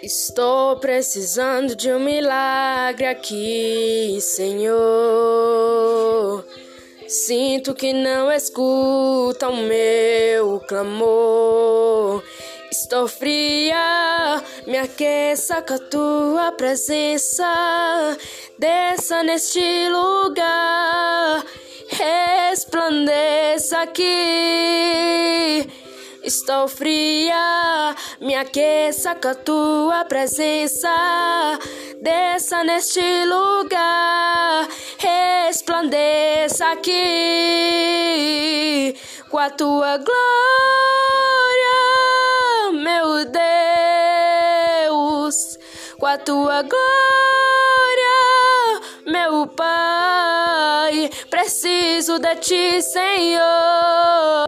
Estou precisando de um milagre aqui, Senhor. Sinto que não escuta o meu clamor. Estou fria, me aqueça com a tua presença. Desça neste lugar, resplandeça aqui. Estou fria, me aqueça com a tua presença. Desça neste lugar, resplandeça aqui com a tua glória, meu Deus, com a tua glória, meu Pai. Preciso de ti, Senhor.